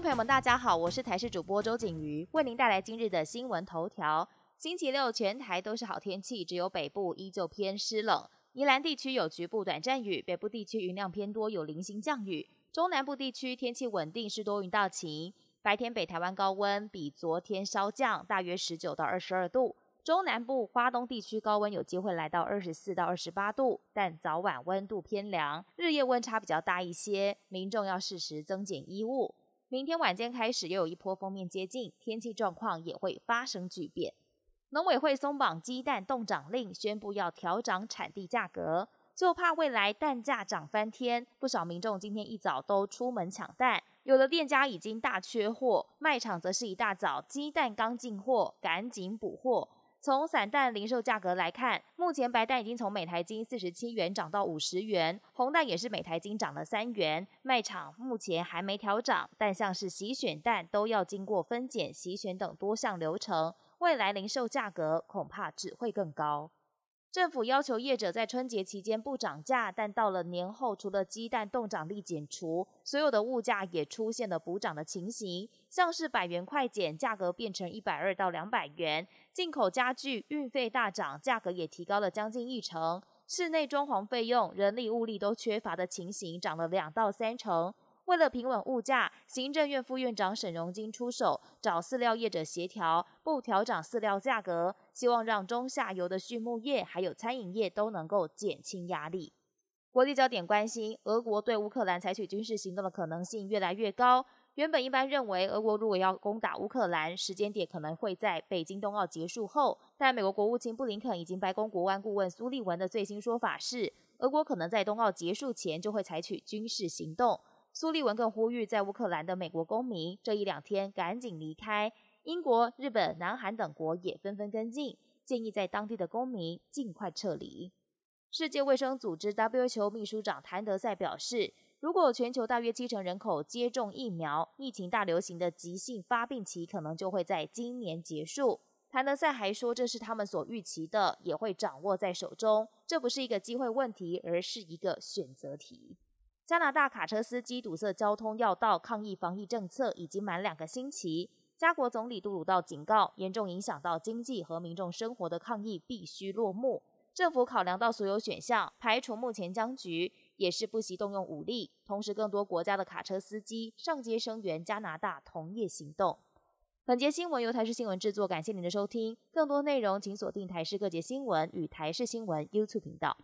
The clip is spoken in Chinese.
朋友们，大家好，我是台视主播周景瑜，为您带来今日的新闻头条。星期六全台都是好天气，只有北部依旧偏湿冷。宜兰地区有局部短暂雨，北部地区云量偏多，有零星降雨。中南部地区天气稳定，是多云到晴。白天北台湾高温比昨天稍降，大约十九到二十二度。中南部、花东地区高温有机会来到二十四到二十八度，但早晚温度偏凉，日夜温差比较大一些，民众要适时增减衣物。明天晚间开始又有一波封面接近，天气状况也会发生巨变。农委会松绑鸡蛋冻涨令，宣布要调涨产地价格，就怕未来蛋价涨翻天。不少民众今天一早都出门抢蛋，有的店家已经大缺货，卖场则是一大早鸡蛋刚进货，赶紧补货。从散蛋零售价格来看，目前白蛋已经从每台斤四十七元涨到五十元，红蛋也是每台斤涨了三元。卖场目前还没调涨，但像是洗选蛋都要经过分拣、洗选等多项流程，未来零售价格恐怕只会更高。政府要求业者在春节期间不涨价，但到了年后，除了鸡蛋冻涨力减除，所有的物价也出现了补涨的情形，像是百元快减，价格变成一百二到两百元；进口家具运费大涨，价格也提高了将近一成；室内装潢费用、人力物力都缺乏的情形，涨了两到三成。为了平稳物价，行政院副院长沈荣金出手，找饲料业者协调，不调涨饲料价格，希望让中下游的畜牧业还有餐饮业都能够减轻压力。国际焦点关心，俄国对乌克兰采取军事行动的可能性越来越高。原本一般认为，俄国如果要攻打乌克兰，时间点可能会在北京冬奥结束后。但美国国务卿布林肯以及白宫国安顾问苏利文的最新说法是，俄国可能在冬奥结束前就会采取军事行动。苏利文更呼吁，在乌克兰的美国公民这一两天赶紧离开。英国、日本、南韩等国也纷纷跟进，建议在当地的公民尽快撤离。世界卫生组织 WHO 秘书长谭德赛表示，如果全球大约七成人口接种疫苗，疫情大流行的急性发病期可能就会在今年结束。谭德赛还说，这是他们所预期的，也会掌握在手中。这不是一个机会问题，而是一个选择题。加拿大卡车司机堵塞交通要道抗议防疫政策已经满两个星期。加国总理杜鲁道警告，严重影响到经济和民众生活的抗议必须落幕。政府考量到所有选项，排除目前僵局，也是不惜动用武力。同时，更多国家的卡车司机上街声援加拿大同业行动。本节新闻由台视新闻制作，感谢您的收听。更多内容请锁定台视各节新闻与台视新闻 YouTube 频道。